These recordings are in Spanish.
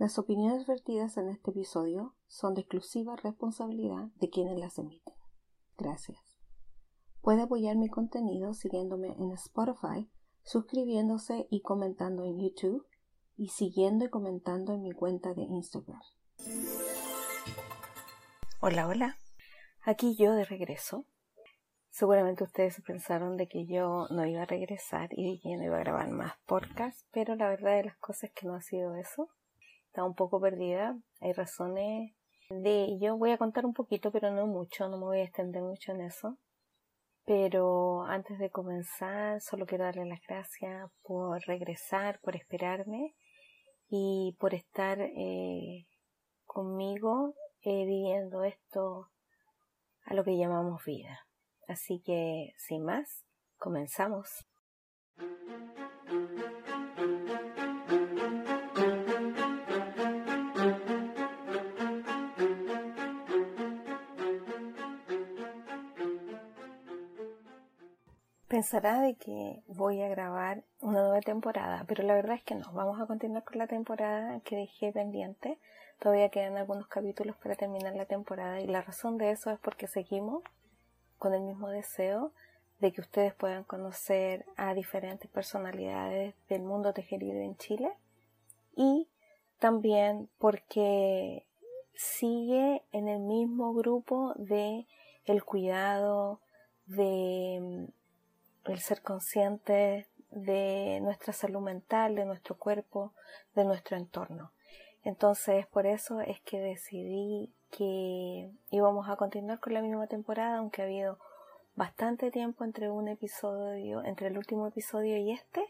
Las opiniones vertidas en este episodio son de exclusiva responsabilidad de quienes las emiten. Gracias. Puede apoyar mi contenido siguiéndome en Spotify, suscribiéndose y comentando en YouTube y siguiendo y comentando en mi cuenta de Instagram. Hola, hola. Aquí yo de regreso. Seguramente ustedes pensaron de que yo no iba a regresar y que no iba a grabar más podcasts, pero la verdad de las cosas es que no ha sido eso está un poco perdida. Hay razones de yo voy a contar un poquito, pero no mucho, no me voy a extender mucho en eso. Pero antes de comenzar, solo quiero darle las gracias por regresar, por esperarme y por estar eh, conmigo eh, viviendo esto a lo que llamamos vida. Así que, sin más, comenzamos. Pensará de que voy a grabar una nueva temporada, pero la verdad es que no. Vamos a continuar con la temporada que dejé pendiente. Todavía quedan algunos capítulos para terminar la temporada y la razón de eso es porque seguimos con el mismo deseo de que ustedes puedan conocer a diferentes personalidades del mundo tejerido en Chile y también porque sigue en el mismo grupo de el cuidado de el ser consciente de nuestra salud mental, de nuestro cuerpo, de nuestro entorno. Entonces, por eso es que decidí que íbamos a continuar con la misma temporada, aunque ha habido bastante tiempo entre un episodio, entre el último episodio y este,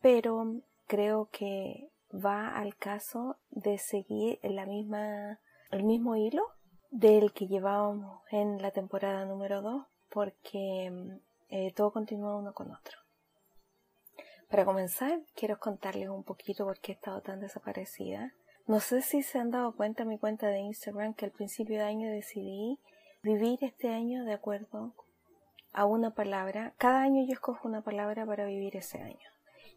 pero creo que va al caso de seguir la misma, el mismo hilo del que llevábamos en la temporada número 2, porque eh, todo continúa uno con otro. Para comenzar, quiero contarles un poquito por qué he estado tan desaparecida. No sé si se han dado cuenta en mi cuenta de Instagram que al principio de año decidí vivir este año de acuerdo a una palabra. Cada año yo escojo una palabra para vivir ese año.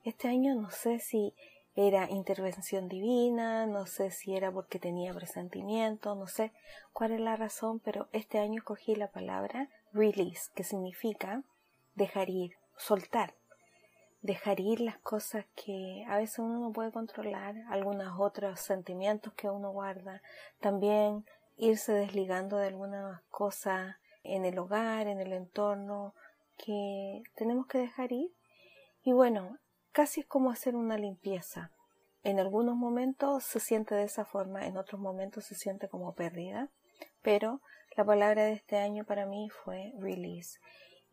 Este año no sé si era intervención divina, no sé si era porque tenía presentimiento, no sé cuál es la razón, pero este año escogí la palabra release, que significa dejar ir, soltar, dejar ir las cosas que a veces uno no puede controlar, algunos otros sentimientos que uno guarda, también irse desligando de algunas cosas en el hogar, en el entorno, que tenemos que dejar ir. Y bueno, casi es como hacer una limpieza. En algunos momentos se siente de esa forma, en otros momentos se siente como pérdida, pero la palabra de este año para mí fue release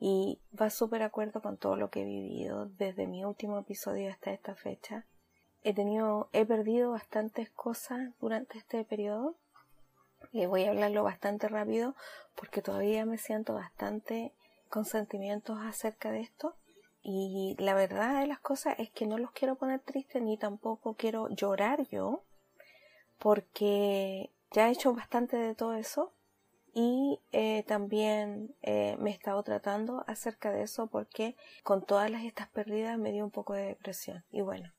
y va súper acuerdo con todo lo que he vivido desde mi último episodio hasta esta fecha. He tenido, he perdido bastantes cosas durante este periodo. Y voy a hablarlo bastante rápido porque todavía me siento bastante con sentimientos acerca de esto. Y la verdad de las cosas es que no los quiero poner tristes ni tampoco quiero llorar yo porque ya he hecho bastante de todo eso y eh, también eh, me he estado tratando acerca de eso porque con todas las estas pérdidas me dio un poco de depresión. Y bueno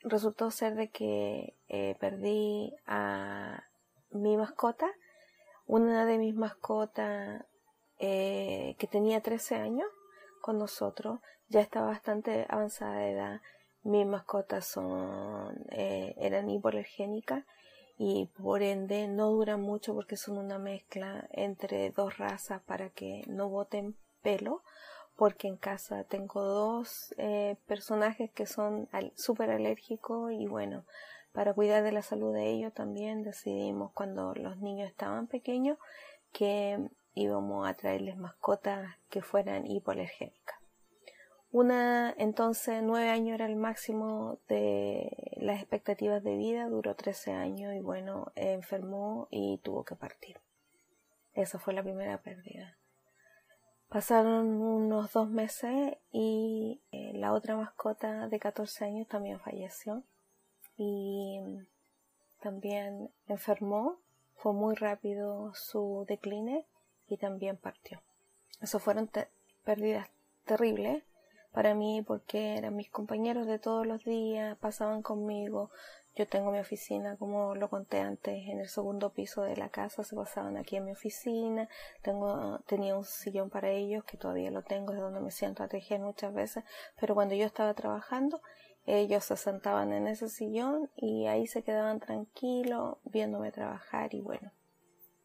resultó ser de que eh, perdí a mi mascota. Una de mis mascotas que tenía 13 años con nosotros ya estaba bastante avanzada de edad. Mis mascotas son eran hipoalergénicas y por ende no duran mucho porque son una mezcla entre dos razas para que no boten pelo porque en casa tengo dos eh, personajes que son súper alérgicos y bueno para cuidar de la salud de ellos también decidimos cuando los niños estaban pequeños que íbamos a traerles mascotas que fueran hipoalergénicas una, entonces, nueve años era el máximo de las expectativas de vida, duró trece años y bueno, enfermó y tuvo que partir. Esa fue la primera pérdida. Pasaron unos dos meses y eh, la otra mascota de 14 años también falleció y también enfermó. Fue muy rápido su decline y también partió. Esas fueron pérdidas terribles para mí porque eran mis compañeros de todos los días, pasaban conmigo, yo tengo mi oficina, como lo conté antes, en el segundo piso de la casa, se pasaban aquí en mi oficina, tengo, tenía un sillón para ellos, que todavía lo tengo, es donde me siento a tejer muchas veces, pero cuando yo estaba trabajando, ellos se sentaban en ese sillón y ahí se quedaban tranquilos viéndome trabajar y bueno,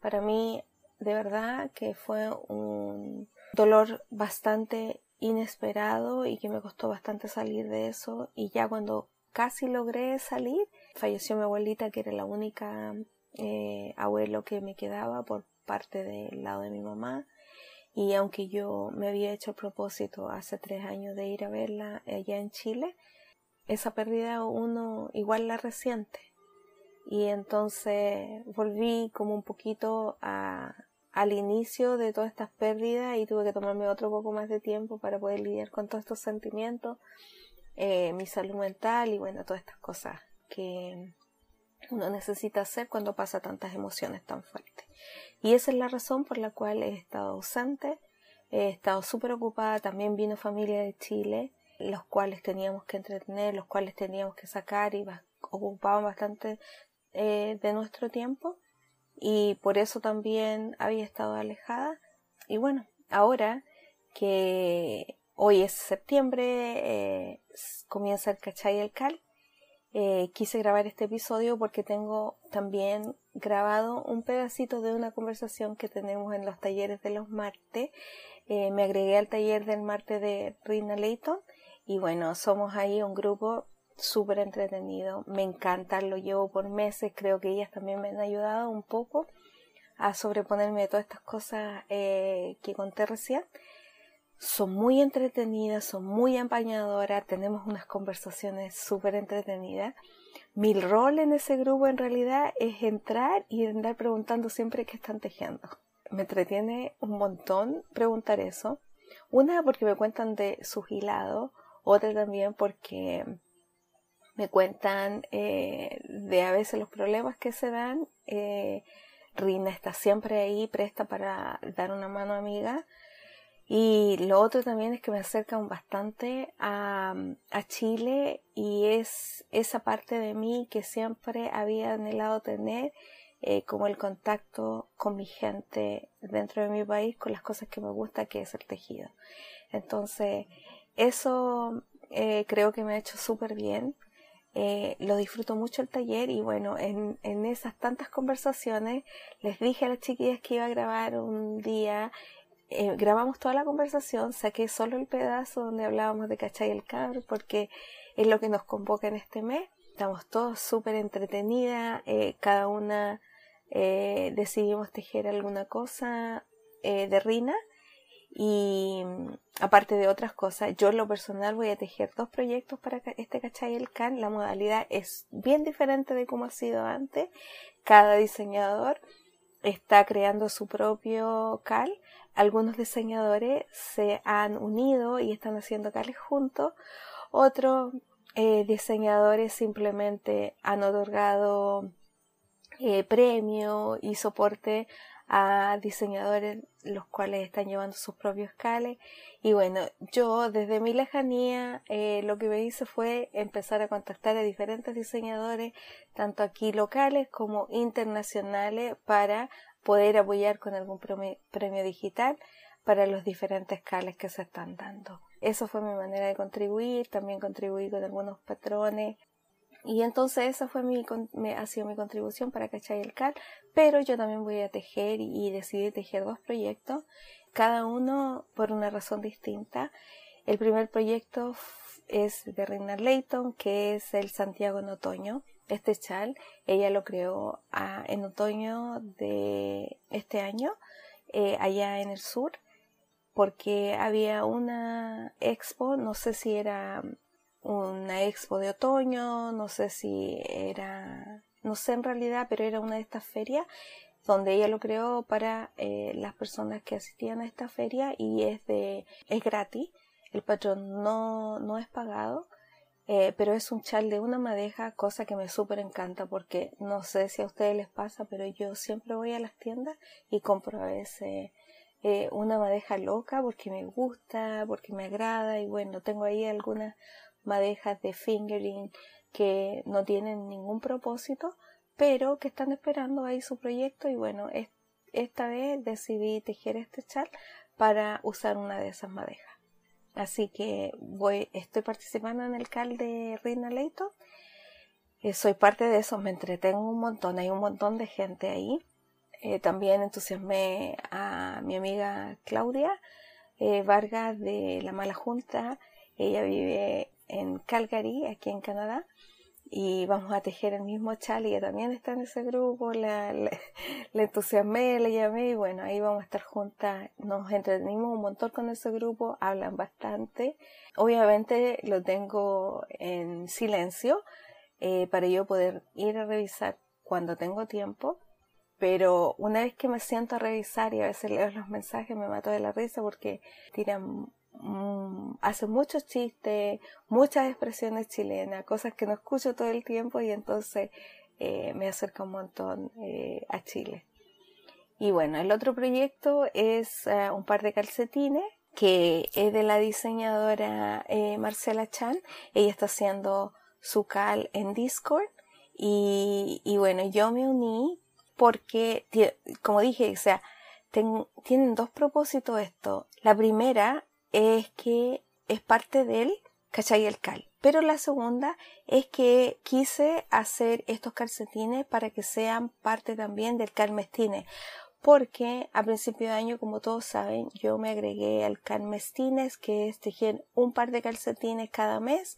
para mí de verdad que fue un dolor bastante inesperado y que me costó bastante salir de eso. Y ya cuando casi logré salir falleció mi abuelita que era la única eh, abuelo que me quedaba por parte del lado de mi mamá. Y aunque yo me había hecho el propósito hace tres años de ir a verla allá en Chile esa pérdida uno igual la resiente. Y entonces volví como un poquito a, al inicio de todas estas pérdidas y tuve que tomarme otro poco más de tiempo para poder lidiar con todos estos sentimientos, eh, mi salud mental y bueno, todas estas cosas que uno necesita hacer cuando pasa tantas emociones tan fuertes. Y esa es la razón por la cual he estado ausente, he estado súper ocupada, también vino familia de Chile, los cuales teníamos que entretener, los cuales teníamos que sacar y ocupaban bastante eh, de nuestro tiempo y por eso también había estado alejada. Y bueno, ahora que hoy es septiembre, eh, comienza el cachay el cal, eh, quise grabar este episodio porque tengo también grabado un pedacito de una conversación que tenemos en los talleres de los martes. Eh, me agregué al taller del martes de Rina Leighton y bueno, somos ahí un grupo súper entretenido, me encanta, lo llevo por meses, creo que ellas también me han ayudado un poco a sobreponerme de todas estas cosas eh, que conté recién. Son muy entretenidas, son muy empañadoras, tenemos unas conversaciones súper entretenidas. Mi rol en ese grupo en realidad es entrar y andar preguntando siempre qué están tejiendo. Me entretiene un montón preguntar eso. Una porque me cuentan de su hilado, otra también porque me cuentan eh, de a veces los problemas que se dan. Eh, Rina está siempre ahí, presta para dar una mano amiga. Y lo otro también es que me acercan bastante a, a, Chile y es esa parte de mí que siempre había anhelado tener, eh, como el contacto con mi gente dentro de mi país, con las cosas que me gusta, que es el tejido. Entonces, eso eh, creo que me ha hecho súper bien. Eh, lo disfruto mucho el taller y bueno, en, en, esas tantas conversaciones les dije a las chiquillas que iba a grabar un día, eh, grabamos toda la conversación, saqué solo el pedazo donde hablábamos de Cachay el Cabro porque es lo que nos convoca en este mes, estamos todos súper entretenidas, eh, cada una decidimos tejer alguna cosa de Rina y mm, aparte de otras cosas, yo en lo personal voy a tejer dos proyectos para este Cachay el Can. La modalidad es bien diferente de como ha sido antes. Cada diseñador está creando su propio cal. Algunos diseñadores se han unido y están haciendo cales juntos. Otros eh, diseñadores simplemente han otorgado eh, premio y soporte a diseñadores los cuales están llevando sus propios cales y bueno yo desde mi lejanía eh, lo que me hice fue empezar a contactar a diferentes diseñadores tanto aquí locales como internacionales para poder apoyar con algún premio, premio digital para los diferentes cales que se están dando. Eso fue mi manera de contribuir, también contribuí con algunos patrones y entonces esa fue mi, me, ha sido mi contribución para Cachay el Cal, pero yo también voy a tejer y, decidí tejer dos proyectos, cada uno por una razón distinta. El primer proyecto es de Reina Layton, que es el Santiago en otoño. Este chal, ella lo creó en otoño de este año, eh, allá en el sur, porque había una expo, no sé si era una expo de otoño, no sé si era, no sé en realidad, pero era una de estas ferias donde ella lo creó para eh, las personas que asistían a esta feria y es de es gratis el patrón no, no es pagado eh, pero es un chal de una madeja cosa que me súper encanta porque no sé si a ustedes les pasa pero yo siempre voy a las tiendas y compro a veces eh, una madeja loca porque me gusta porque me agrada y bueno tengo ahí algunas madejas de fingering, que no tienen ningún propósito, pero que están esperando ahí su proyecto y bueno, esta vez decidí tejer este chal para usar una de esas madejas. Así que voy, estoy participando en el CAL de Reina Leito. Eh, soy parte de eso, me entretengo un montón, hay un montón de gente ahí. Eh, también entusiasmé a mi amiga Claudia eh, Vargas de La Mala Junta. Ella vive en Calgary, aquí en Canadá y vamos a tejer el mismo chal ella también está en ese grupo, la, la, le entusiasmé, le llamé y bueno, ahí vamos a estar juntas, nos entretenimos un montón con ese grupo, hablan bastante, obviamente lo tengo en silencio eh, para yo poder ir a revisar cuando tengo tiempo, pero una vez que me siento a revisar y a veces leo los mensajes me mato de la risa porque tiran Mm, hace muchos chistes, muchas expresiones chilenas, cosas que no escucho todo el tiempo y entonces eh, me acerca un montón eh, a Chile. Y bueno, el otro proyecto es eh, un par de calcetines que es de la diseñadora Marcela Chan. Ella está haciendo su cal en Discord y, bueno, yo me uní porque, como dije, o sea, tienen dos propósitos esto. La primera es que es parte del ¿cachai? El cal. Pero la segunda es que quise hacer estos calcetines para que sean parte también del calmestine. Porque a principio de año, como todos saben, yo me agregué al calmestines, que es tejer un par de calcetines cada mes.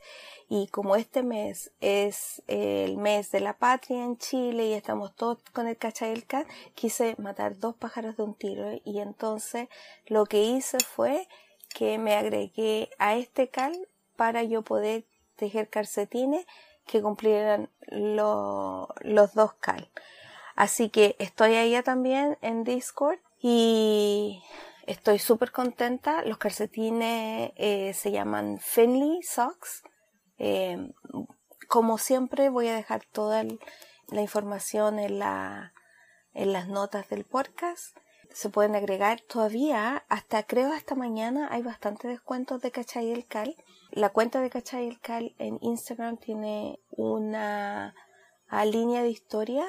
Y como este mes es el mes de la patria en Chile y estamos todos con el cachai el cal, quise matar dos pájaros de un tiro. Y entonces lo que hice fue que me agregué a este cal para yo poder tejer calcetines que cumplieran los dos cal. Así que estoy ahí también en Discord y estoy súper contenta. Los calcetines eh, se llaman Finley Socks. Eh, como siempre voy a dejar toda la información en, la, en las notas del podcast se pueden agregar todavía, hasta creo hasta mañana hay bastantes descuentos de Cachay el Cal. La cuenta de Cachay el Cal en Instagram tiene una línea de historia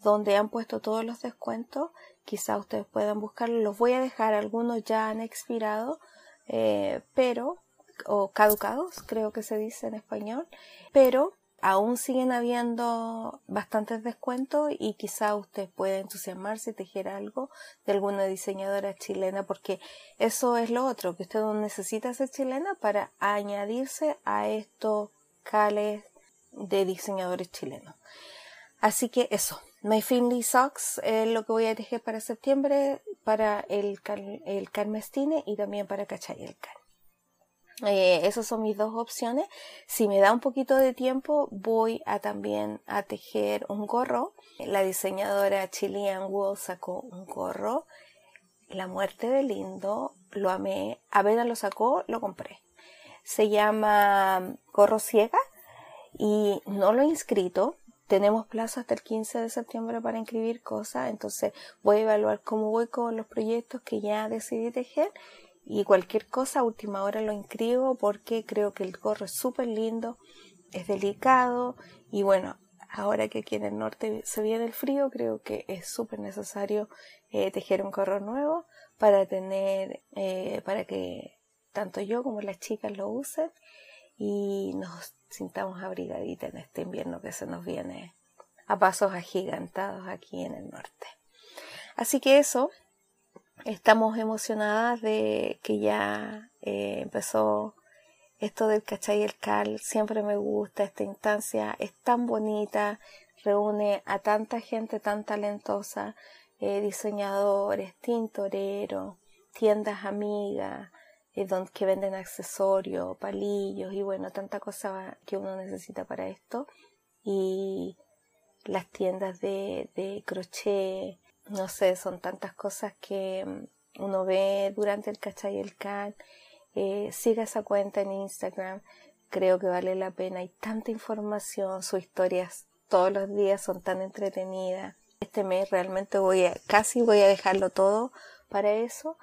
donde han puesto todos los descuentos. Quizá ustedes puedan buscarlos. Los voy a dejar, algunos ya han expirado, eh, pero, o caducados, creo que se dice en español, pero aún siguen habiendo bastantes descuentos y quizá usted pueda entusiasmarse y tejer algo de alguna diseñadora chilena porque eso es lo otro, que usted no necesita ser chilena para añadirse a estos cales de diseñadores chilenos. Así que eso, My Finley Socks es lo que voy a tejer para septiembre, para el, el Carmestine y también para Cachay el Cal. Eh, esas son mis dos opciones. Si me da un poquito de tiempo, voy a también a tejer un gorro. La diseñadora Chilean Wool sacó un gorro. La muerte de lindo, lo amé. Apenas lo sacó, lo compré. Se llama Gorro Ciega y no lo he inscrito. Tenemos plazo hasta el 15 de septiembre para inscribir cosas, entonces voy a evaluar cómo voy con los proyectos que ya decidí tejer y cualquier cosa a última hora lo inscribo porque creo que el gorro es súper lindo, es delicado y bueno, ahora que aquí en el norte se viene el frío, creo que es súper necesario eh, tejer un gorro nuevo para tener, eh, para que tanto yo como las chicas lo usen y nos sintamos abrigaditas en este invierno que se nos viene a pasos agigantados aquí en el norte. Así que eso, estamos emocionadas de que ya eh, empezó esto del cachay el cal. Siempre me gusta esta instancia, es tan bonita, reúne a tanta gente tan talentosa, eh, diseñadores, tintoreros, tiendas amigas, eh, donde, que venden accesorios, palillos y bueno, tanta cosa que uno necesita para esto. Y las tiendas de, de crochet, no sé, son tantas cosas que mm, uno ve durante el cachay el can. Eh, siga esa cuenta en Instagram, creo que vale la pena. Hay tanta información, sus historias todos los días son tan entretenidas. Este mes realmente voy a, casi voy a dejarlo todo para eso.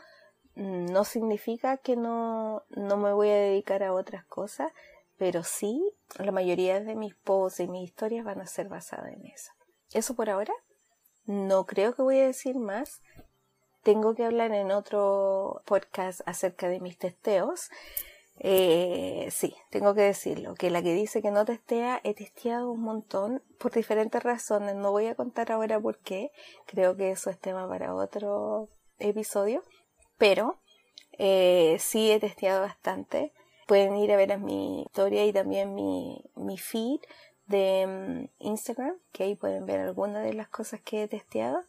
Mm, no significa que no, no me voy a dedicar a otras cosas. pero sí, la mayoría de mis posts y mis historias van a ser basadas en eso. Eso por ahora. No creo que voy a decir más. Tengo que hablar en otro podcast acerca de mis testeos. Eh, sí, tengo que decirlo, que la que dice que no testea, he testeado un montón por diferentes razones. No voy a contar ahora por qué. Creo que eso es tema para otro episodio. Pero eh, sí he testeado bastante. Pueden ir a ver a mi historia y también mi, mi feed de mm, Instagram, que ahí pueden ver algunas de las cosas que he testeado.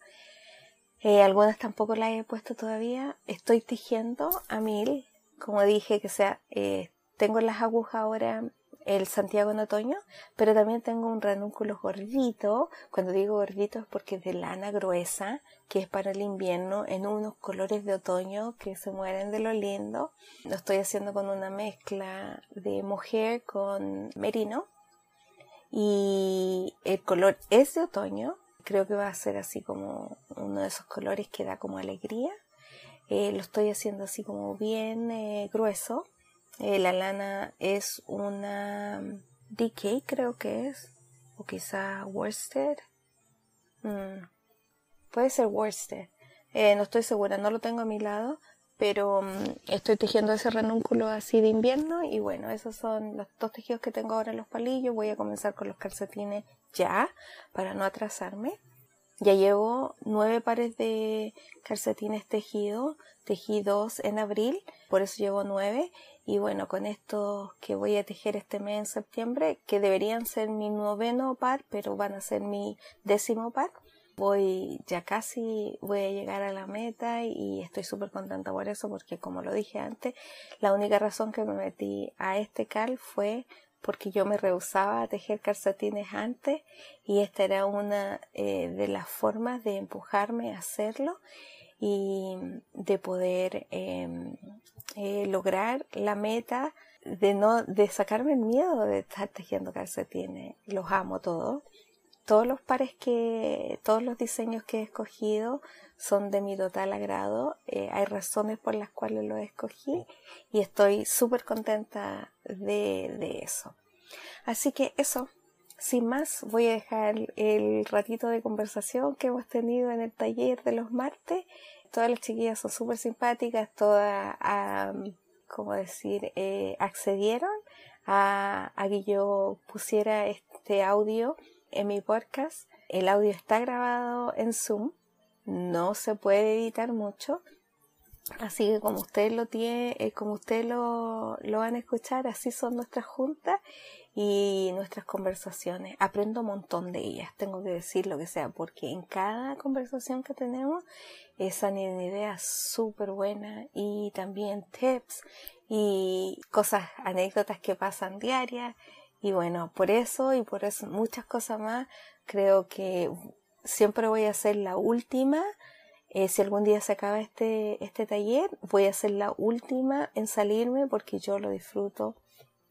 Eh, algunas tampoco las he puesto todavía. Estoy tejiendo a mil, como dije, que sea, eh, tengo las agujas ahora el Santiago en otoño, pero también tengo un ranúnculo gordito. Cuando digo gordito es porque es de lana gruesa, que es para el invierno, en unos colores de otoño que se mueren de lo lindo. Lo estoy haciendo con una mezcla de mujer con merino. Y el color es de otoño. Creo que va a ser así como uno de esos colores que da como alegría. Eh, lo estoy haciendo así como bien eh, grueso eh, la lana es una DK, creo que es. O quizá Worsted. Mm, puede ser Worsted. No estoy segura, no lo tengo a mi lado. Pero mm, estoy tejiendo ese ranúnculo así de invierno. Y bueno, esos son los dos tejidos que tengo ahora en los palillos. Voy a comenzar con los calcetines ya, para no atrasarme. Ya llevo nueve pares de calcetines tejidos, tejí dos en abril, por eso llevo nueve. Y bueno, con estos que voy a tejer este mes en septiembre, que deberían ser mi noveno par, pero van a ser mi décimo par, voy ya casi, voy a llegar a la meta y estoy súper contenta por eso, porque como lo dije antes, la única razón que me metí a este cal fue porque yo me rehusaba a tejer calcetines antes y esta era una eh, de las formas de empujarme a hacerlo y de poder em, eh, lograr la meta de no de sacarme el miedo de estar tejiendo calcetines. Los amo todos todos los pares que todos los diseños que he escogido son de mi total agrado. Eh, hay razones por las cuales los escogí y estoy súper contenta de, de eso. Así que eso sin más, voy a dejar el ratito de conversación que hemos tenido en el taller de los martes. Todas las chiquillas son súper simpáticas, todas, como decir, eh, accedieron a que yo pusiera este audio en mi podcast. El audio está grabado en Zoom, no se puede editar mucho, Así que como ustedes lo tiene, eh, como ustedes lo, lo, van a escuchar, así son nuestras juntas y nuestras conversaciones. Aprendo un montón de ellas, tengo que decir lo que sea, porque en cada conversación que tenemos salen ideas súper buenas y también tips y cosas, anécdotas que pasan diarias. Y bueno, por eso y por eso muchas cosas más, creo que siempre voy a ser la última. Eh, si algún día se acaba este, este taller, voy a ser la última en salirme porque yo lo disfruto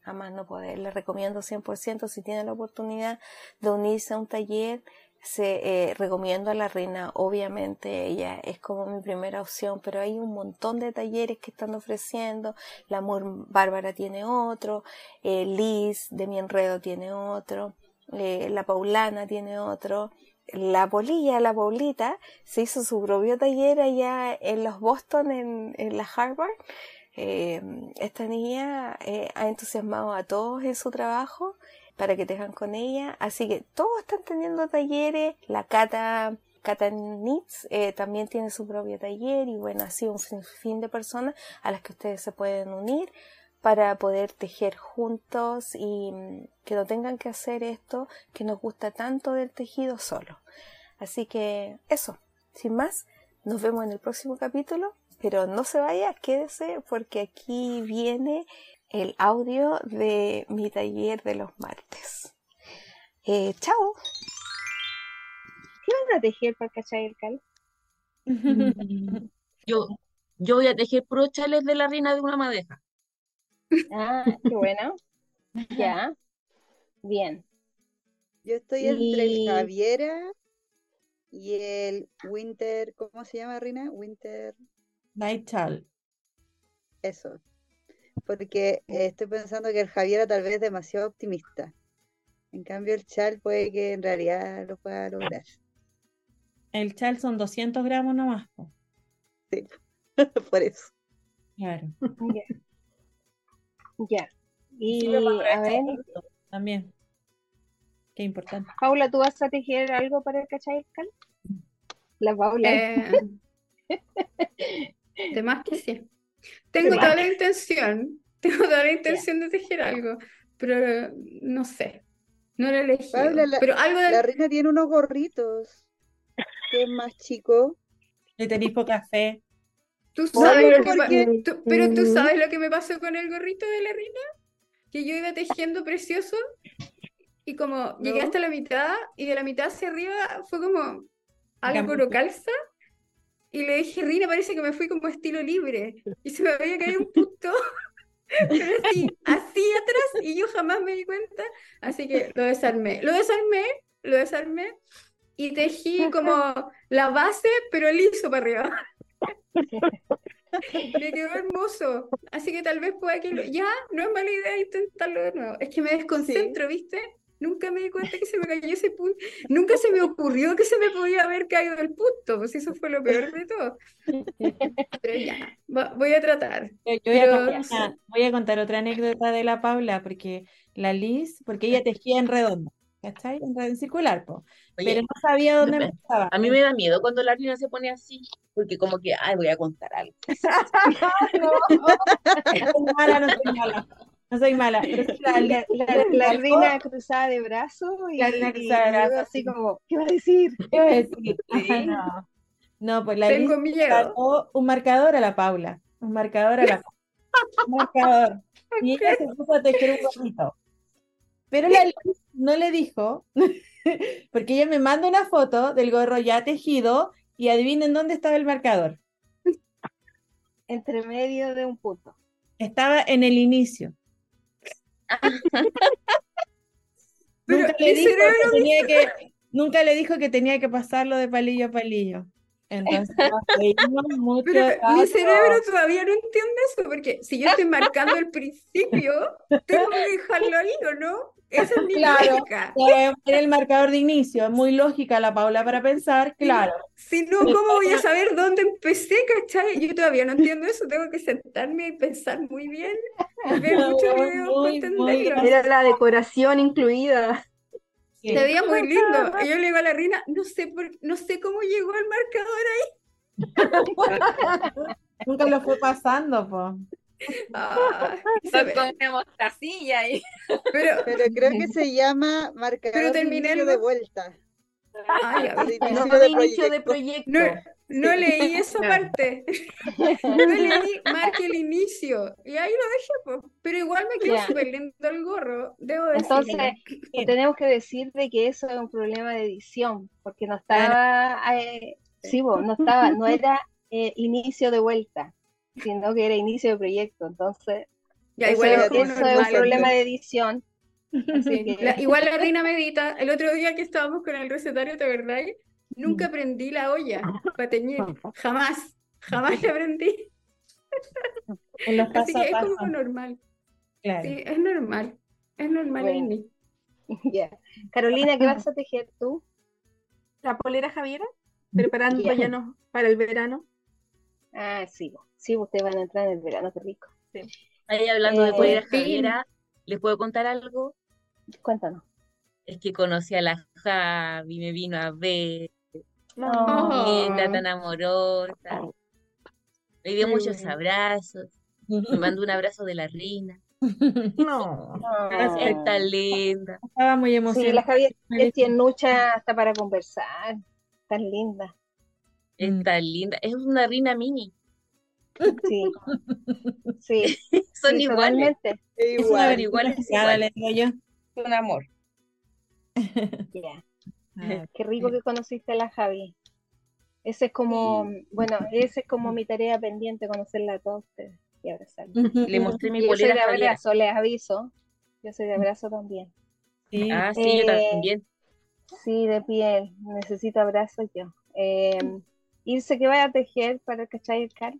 a más no poder. Les recomiendo 100% si tienen la oportunidad de unirse a un taller. Se, eh, recomiendo a la reina, obviamente ella es como mi primera opción, pero hay un montón de talleres que están ofreciendo. La Amor Bárbara tiene otro, eh, Liz de Mi Enredo tiene otro, eh, la Paulana tiene otro. La Polilla, la Paulita, se hizo su propio taller allá en los Boston, en, en la Harvard esta niña ha entusiasmado a todos en su trabajo para que tengan con ella. Así que todos están teniendo talleres. La Cata, Cata eh, también tiene su propio taller y bueno, así un fin de personas a las que ustedes se pueden unir para poder tejer juntos y mm, que no tengan que hacer esto que nos gusta tanto del tejido solo. Así que eso, sin más, nos vemos en el próximo capítulo. Pero no se vaya, quédese porque aquí viene el audio de mi taller de los martes. Eh, chao. ¿Qué vas a tejer para cachar el cal? yo, yo voy a tejer puros chales de la reina de una madeja. Ah, qué bueno. ya. Bien. Yo estoy entre el Javiera y el Winter, ¿cómo se llama, Reina? Winter. Night Chal. Eso. porque eh, estoy pensando que el Javiera tal vez es demasiado optimista. En cambio, el Chal puede que en realidad lo pueda lograr. El chal son 200 gramos nomás. po. Sí, por eso. Claro. Ya. Y para a ver, También. Qué importante. Paula, ¿tú vas a tejer algo para el cachai cal? La Paula. Eh, de más que sí. Tengo toda la intención, tengo toda la intención de tejer algo, pero no sé, no lo he elegido. Paula, la- Pero algo de La reina tiene unos gorritos, que es más chico. Le tenéis poca fe. ¿Tú Oye, sabes lo que pero tú sabes lo que me pasó con el gorrito de la reina? Que yo iba tejiendo precioso y como llegué hasta la mitad y de la mitad hacia arriba fue como algo no calza y le dije, Rina, parece que me fui como estilo libre y se me había caído un punto, pero así, así atrás y yo jamás me di cuenta, así que lo desarmé, lo desarmé, lo desarmé y tejí como la base pero liso para arriba. Me quedó hermoso. Así que tal vez pueda que lo... Ya, no es mala idea intentarlo de nuevo. Es que me desconcentro, ¿viste? Nunca me di cuenta que se me cayó ese punto. Nunca se me ocurrió que se me podía haber caído el punto. Pues eso fue lo peor de todo. Pero ya, va- voy a tratar. Yo yo voy a, contar, no sé. una- voy a contar otra anécdota de la Paula, porque la Liz, porque ella tejía en redondo, ¿cachai? En, red- en circular, po. Oye, Pero no sabía dónde me- empezaba. a mí me da miedo cuando la Rina se pone así, porque como que, ay, voy a contar algo. No, no no mala. No soy mala. Pero sí, la, La, la, la reina cruzada de brazos y, La y cruzada de brazos, así sí. como, ¿qué va a decir? ¿qué iba a decir? Ajá, no. No, pues la Tengo miedo. un marcador a la Paula. Un marcador a la Paula. Un marcador. Y ella se puso a tejer un gorrito. Pero la Liz no le dijo, porque ella me manda una foto del gorro ya tejido y adivinen dónde estaba el marcador. Entre medio de un punto. Estaba en el inicio. Nunca le dijo que tenía que, nunca le dijo que tenía que pasarlo de palillo a palillo. Entonces mucho Pero mi cerebro todavía no entiende eso, porque si yo estoy marcando el principio, tengo que dejarlo ahí, ¿o no? Esa es mi Claro. lógica. Era el marcador de inicio, es muy lógica la Paula para pensar, claro. Si no, ¿cómo voy a saber dónde empecé, cachai? Yo todavía no entiendo eso, tengo que sentarme y pensar muy bien, ver muchos videos muy, para entenderlo. Era la decoración incluida. Sí. Se veía muy lindo. Y yo le digo a la Rina, no sé por, no sé cómo llegó el marcador ahí. Nunca lo fue pasando, po. Ah, con una mostacilla y Pero, Pero creo que se llama marcador de terminé inicio el- de vuelta. ay, ya De ves. inicio No de inicio de proyecto. No, no leí esa Claro. parte. No leí, marque el inicio. Y ahí lo dejé. Pero igual me quedó Ya. súper lindo el gorro, debo decirlo. Entonces, tenemos que decir de que eso es un problema de edición, porque no estaba, eh, sí, no estaba, no era eh, inicio de vuelta, sino que era inicio de proyecto. Entonces, Ya, eso, igual es es- como eso es un problema de edición. Sí, la- igual la reina medita, el otro día que estábamos con el recetario, ¿te verdad? Nunca prendí la olla para teñir, jamás, jamás la prendí. En los Así que es como normal, claro. sí, es normal, es normal en Bueno. mí. Carolina, ¿qué vas a tejer tú? La polera Javiera, preparando no, para el verano. Ah, sí, sí, ustedes van a entrar en el verano, qué rico. ahí hablando de Eh, polera fin. Javiera, ¿les puedo contar algo? Cuéntanos. Es que conocí a la Javi, me vino a ver, Oh. linda, tan amorosa. Me dio muchos abrazos, me mandó un abrazo de la reina. No. Es tan linda. Estaba muy Sí, la emocionada. Javier Feliz. es tiernucha hasta para conversar, tan linda. Es Mm. tan linda. Es una reina mini. Sí, sí, Son sí, iguales. Es una Igual. versión igual yo. Un amor. Ya. Ah, Qué rico que conociste a la Javi. Ese es como, bueno, ese es como mi tarea pendiente, conocerla a todos ustedes y abrazarla. Le mostré mi Y yo soy de abrazo, les aviso. Yo soy de abrazo también. Sí. Ah, sí, yo Eh, también. Sí, de piel, necesito abrazos yo. Eh, Irse, que vaya a tejer para el cachai el cal?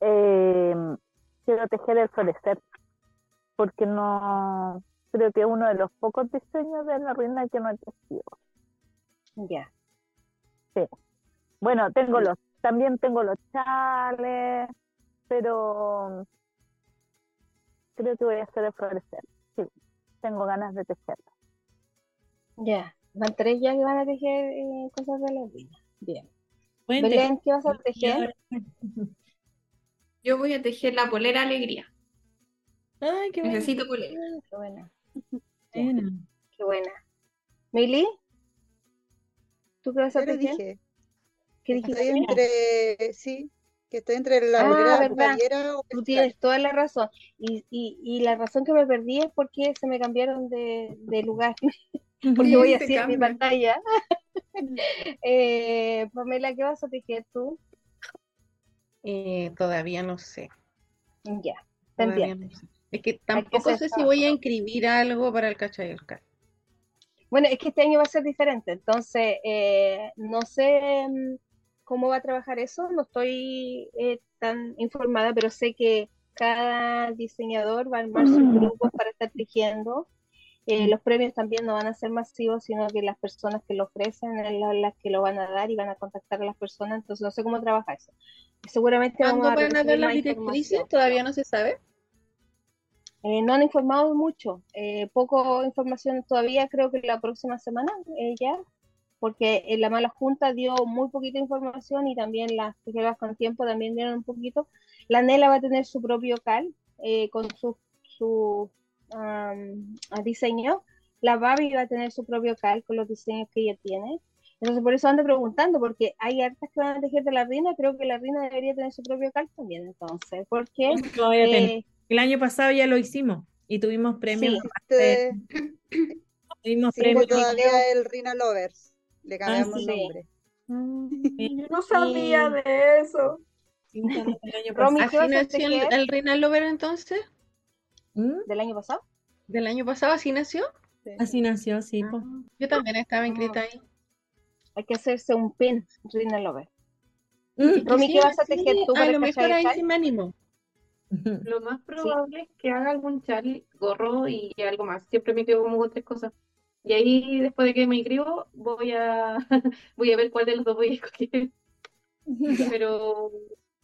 Eh, quiero tejer el florecer, porque no creo que es uno de los pocos diseños de la reina que no he tejido. Ya. Bueno, tengo los, también tengo los chales, pero creo que voy a hacer el florecer. Sí, tengo ganas de tejerlo. Ya. Van tres ya que van a tejer eh, cosas de la vida. Bien. Pueden Belén, ¿qué vas a tejer Yo voy a tejer la polera alegría. Ay, qué. Necesito polera. Qué buena, qué buena. Mili, ¿tú qué vas a tejer? dije. ¿Qué Estoy dijiste? entre, sí, que estoy entre la Ah, verdad. O Tú tienes toda la razón. Y, y, y la razón que me perdí es porque se me cambiaron de, de lugar. Porque Sí, voy así en mi pantalla. Eh, Pamela, ¿qué vas a tejer tú? Eh, todavía no sé. Ya, Todavía pendiente. no sé. Es que tampoco hacer sé si voy a inscribir algo para el Cacha y el Cal. Bueno, es que este año va a ser diferente, entonces eh, no sé mm, cómo va a trabajar eso, no estoy eh, tan informada, pero sé que cada diseñador va a armar sus grupos para estar tejiendo. Eh, los premios también no van a ser masivos, sino que las personas que lo ofrecen la- las que lo van a dar y van a contactar a las personas, entonces no sé cómo trabaja eso. Seguramente vamos ¿Cuándo a van a dar las directrices? Todavía no se sabe. Eh, no han informado mucho, eh, poco información todavía, creo que la próxima semana eh, ya, porque en la mala junta dio muy poquita información y también las tejedoras con tiempo también dieron un poquito. La Nela va a tener su propio cal eh, con su, su diseño. La Babi va a tener su propio cal con los diseños que ella tiene. Entonces por eso ando preguntando, porque hay hartas que van a tejer de la Rina, creo que la Rina debería tener su propio cal también, entonces, porque tener. eh, El año pasado ya lo hicimos y tuvimos premios. Sí. Este, Tuvimos sigo premios. todavía el Rina Lovers. Le cambiamos sí. nombre. Mm, Yo no sabía de eso. Sí, el año Romy, pasado. ¿qué vas ¿Así a nació el, Reina Lover entonces? ¿Mm? del año pasado? ¿Del año pasado así nació? Así nació, sí. po. Yo también estaba inscrita ahí. Hay que hacerse un pin, Rina Lover. Mm. Romy, Sí, ¿qué vas a sí, tejer tú A para lo mejor ahí sí me animo. Lo más probable es que haga algún chal, gorro y algo más. Siempre me quedo como con tres cosas. Y ahí, después de que me inscribo, voy a, voy a ver cuál de los dos voy a escoger. Pero,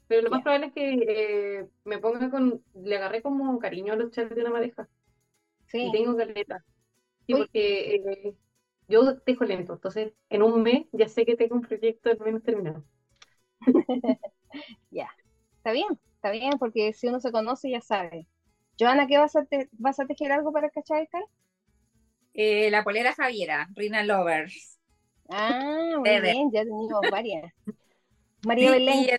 pero lo más probable es que eh, me ponga con, le agarré como cariño a los chales de la madeja. Sí, Y tengo caleta. Sí, Uy. porque eh, yo tejo lento. Entonces, en un mes ya sé que tengo un proyecto al menos terminado. ya. Está bien, está bien, porque si uno se conoce ya sabe. Joana, ¿qué vas a, te- vas a tejer algo para el Cachai Cal? Eh, la polera Javiera, Rina Lovers. Ah, muy bien, ya tenemos varias. María Sí, Belén,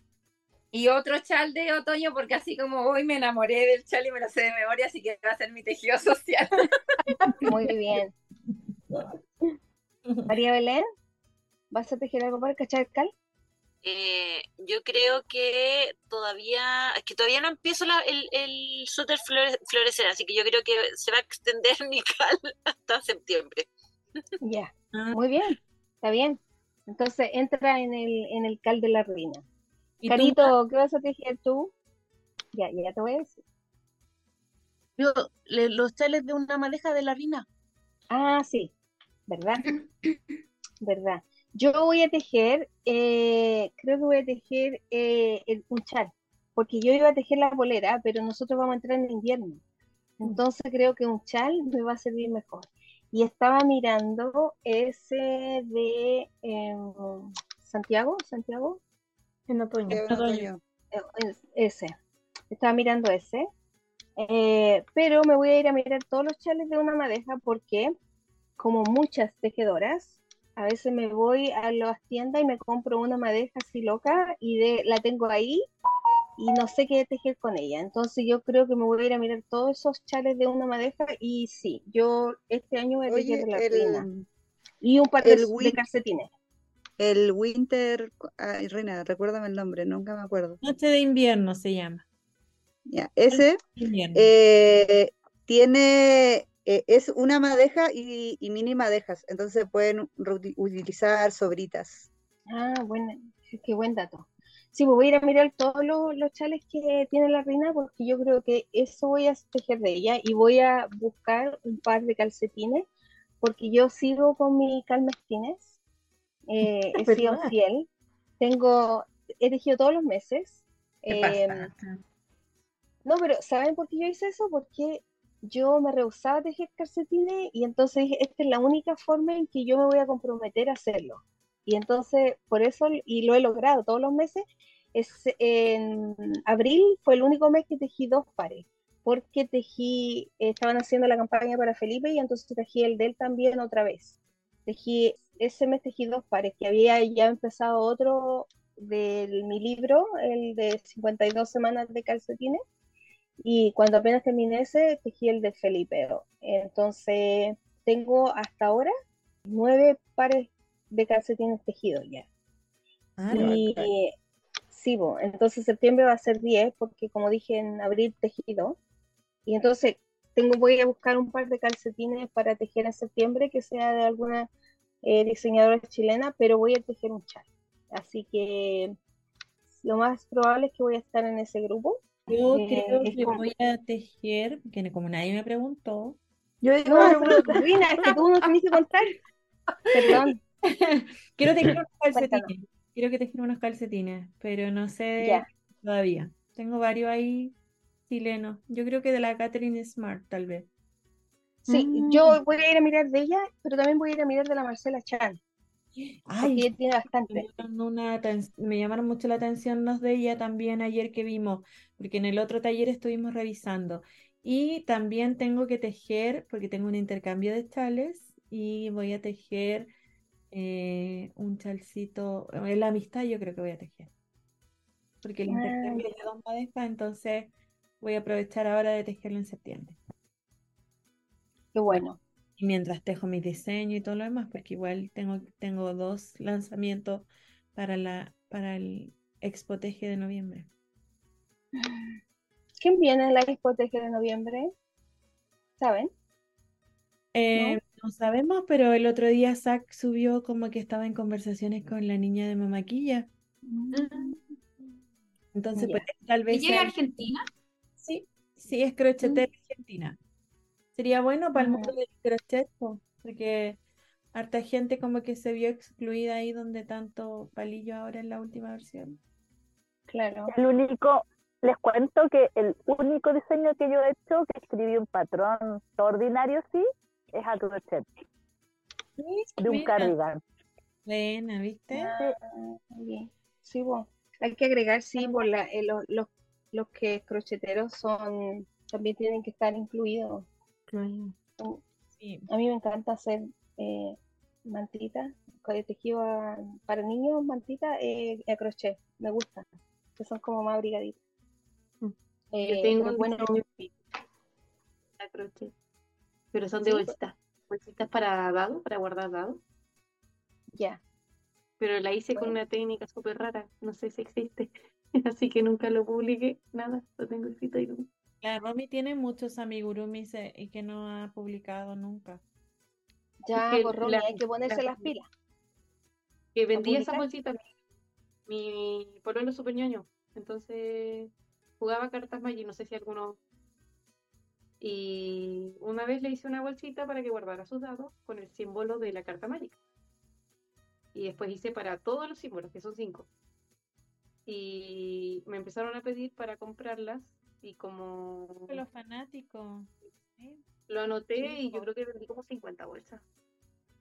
y, otro chal de otoño, porque así como hoy me enamoré del chal y me lo sé de memoria, así que va a ser mi tejido social. muy bien. María Belén, ¿vas a tejer algo para el Cachai Cal? Eh, yo creo que todavía, es que todavía no empiezo la- el, el suéter flore- florecer, así que yo creo que se va a extender mi cal hasta septiembre. Ya, Ah. muy bien, está bien. Entonces entra en el, en el Cal de la Reina. ¿Y tú, Carito, ¿qué vas a tejer tú? Ya, ya te voy a decir. Yo, le- los chales de una madeja de la rina. Ah, sí, ¿verdad? ¿Verdad? Yo voy a tejer, eh, creo que voy a tejer eh, el, un chal, porque yo iba a tejer la polera, pero nosotros vamos a entrar en invierno. Entonces creo que un chal me va a servir mejor. Y estaba mirando ese de em, Santiago, Santiago, En otoño. Es- ese. Estaba mirando ese. Eh, pero me voy a ir a mirar todos los chales de una madeja porque, como muchas tejedoras, a veces me voy a las tiendas y me compro una madeja así loca y de, la tengo ahí y no sé qué tejer con ella. Entonces yo creo que me voy a ir a mirar todos esos chales de una madeja y sí, yo este año voy a tejer Oye, la el, Y un par de, el de calcetines. El Winter. Ay, Reina, recuérdame el nombre, nunca me acuerdo. Noche de invierno se llama. Ya, ese Invierno. eh, tiene. eh, es una madeja y, y mini madejas, entonces pueden utilizar sobritas. Ah, bueno, qué buen dato. Sí, pues voy a ir a mirar todos los, los chales que tiene la reina porque yo creo que eso voy a tejer de ella y voy a buscar un par de calcetines porque yo sigo con mi calmestines, eh, he sido ¿Verdad? fiel, tengo, he tejido todos los meses. ¿Qué em, pasa? no, pero ¿saben por qué yo hice eso? Porque yo me rehusaba a tejer calcetines y entonces dije, esta es la única forma en que yo me voy a comprometer a hacerlo. Y entonces, por eso, y lo he logrado todos los meses, es, en abril fue el único mes que tejí dos pares, porque tejí, eh, estaban haciendo la campaña para Felipe y entonces tejí el de él también otra vez. Tejí, ese mes tejí dos pares, que había ya empezado otro de mi libro, el de 52 semanas de calcetines, y cuando apenas terminé ese, tejí el de Felipe. Entonces, tengo hasta ahora nueve pares de calcetines tejidos ya. Ah, Y sí, bo, entonces septiembre va a ser 10, porque como dije en abril tejido. Y entonces tengo, voy a buscar un par de calcetines para tejer en septiembre, que sea de alguna eh, diseñadora chilena, pero voy a tejer un chal. Así que lo más probable es que voy a estar en ese grupo. Yo Eh, creo es que como- voy a tejer, que como nadie me preguntó, Yo digo, no, pero Rina, es que tú no tenés que contar. Perdón. quiero tejer unos Cuéntanos. calcetines, quiero que tejer unos calcetines, pero no sé Ya. todavía. Tengo varios ahí chilenos. Yo creo que de la Catherine Smart, tal vez. Sí, Mm. yo voy a ir a mirar de ella, pero también voy a ir a mirar de la Marcela Chan, Ay, ella tiene bastante. me llamaron una aten- me llamaron mucho la atención los de ella también ayer que vimos, porque en el otro taller estuvimos revisando. Y también tengo que tejer, porque tengo un intercambio de chales y voy a tejer eh, un chalcito, en la amistad yo creo que voy a tejer, porque el Ah, intercambio es de dos entonces voy a aprovechar ahora de tejerlo en septiembre. Qué bueno. Y mientras tejo mi diseño y todo lo demás, porque igual tengo, tengo dos lanzamientos para la, para el Expo Teje de noviembre. ¿Quién viene en la Expo Teje de noviembre? ¿Saben? Eh, no sabemos, pero el otro día Zach subió como que estaba en conversaciones con la niña de Mamaquilla. Entonces, pues tal vez ¿Y llega a Argentina? Sí, es crochetera argentina. Sería bueno para el mundo del crochet, po, porque harta gente como que se vio excluida ahí donde tanto palillo ahora en la última versión. Claro. El único, les cuento que el único diseño que yo he hecho, que escribí un patrón ordinario, sí, es a crochet, de un cardigan. Buena, ¿viste? Ah, bien. Sí. Hay que agregar, sí, por la, eh, los, los, los que crocheteros son, también tienen que estar incluidos. Claro. Sí. A mí me encanta hacer eh, mantitas, tejido a- para niños, mantitas eh, a crochet, me gusta, que son como más abrigaditas. Yo Eh, tengo pero un bueno, diseño a crochet, pero son de ¿Sí? bolsitas, bolsitas para dados, para guardar dados. ya. Pero la hice con una técnica súper rara, no sé si existe, así que nunca lo publiqué, nada, lo tengo escrito ahí. La Romy tiene muchos amigurumis eh, y que no ha publicado nunca. Ya, que pues, Romy, la- hay que ponerse la- las pilas. Que vendía esas publicar? bolsitas, mi, mi pololo super ñoño, entonces jugaba cartas Magic, no sé si alguno... Y una vez le hice una bolsita para que guardara sus dados con el símbolo de la carta Magic. Y después hice para todos los símbolos, que son cinco. Y me empezaron a pedir para comprarlas y como Los fanáticos. Sí, lo anoté Sí, y yo creo que vendí como 50 bolsas.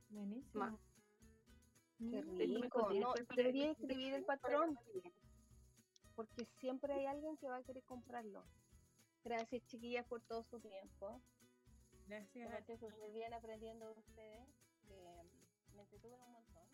buenísimo. Más. Qué rico. No, debería que- escribir el patrón, porque siempre hay alguien que va a querer comprarlo. Gracias, chiquillas, por todo su tiempo. Gracias a súper bien aprendiendo de ustedes. que me entretuve un montón.